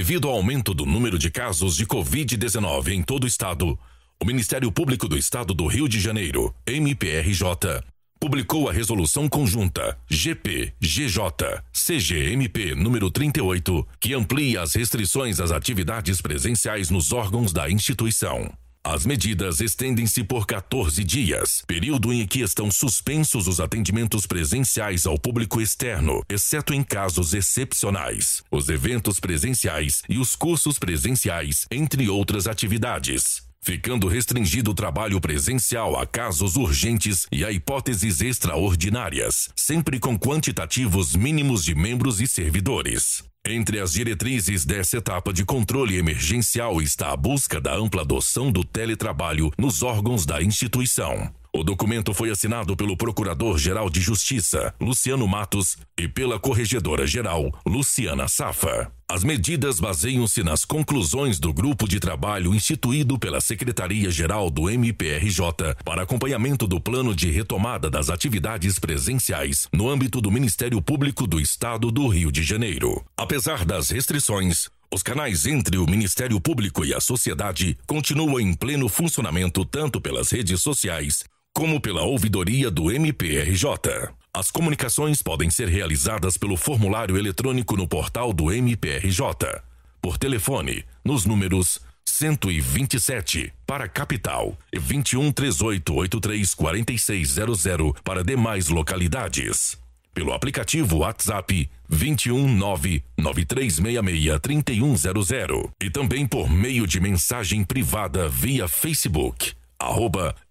Devido ao aumento do número de casos de Covid-19 em todo o estado, o Ministério Público do Estado do Rio de Janeiro, MPRJ, publicou a Resolução Conjunta GP-GJ CGMP número 38, que amplia as restrições às atividades presenciais nos órgãos da instituição. As medidas estendem-se por 14 dias, período em que estão suspensos os atendimentos presenciais ao público externo, exceto em casos excepcionais, os eventos presenciais e os cursos presenciais, entre outras atividades ficando restringido o trabalho presencial a casos urgentes e a hipóteses extraordinárias, sempre com quantitativos mínimos de membros e servidores. Entre as diretrizes dessa etapa de controle emergencial está a busca da ampla adoção do teletrabalho nos órgãos da instituição. O documento foi assinado pelo Procurador-Geral de Justiça, Luciano Matos, e pela Corregedora-Geral, Luciana Safa. As medidas baseiam-se nas conclusões do grupo de trabalho instituído pela Secretaria-Geral do MPRJ para acompanhamento do plano de retomada das atividades presenciais no âmbito do Ministério Público do Estado do Rio de Janeiro. Apesar das restrições, os canais entre o Ministério Público e a sociedade continuam em pleno funcionamento tanto pelas redes sociais como pela ouvidoria do MPRJ. As comunicações podem ser realizadas pelo formulário eletrônico no portal do MPRJ, por telefone, nos números 127 para capital e 21 38 83 4600 para demais localidades. Pelo aplicativo WhatsApp 21 99366 3100 e também por meio de mensagem privada via Facebook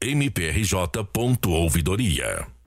mprj.ouvidoria.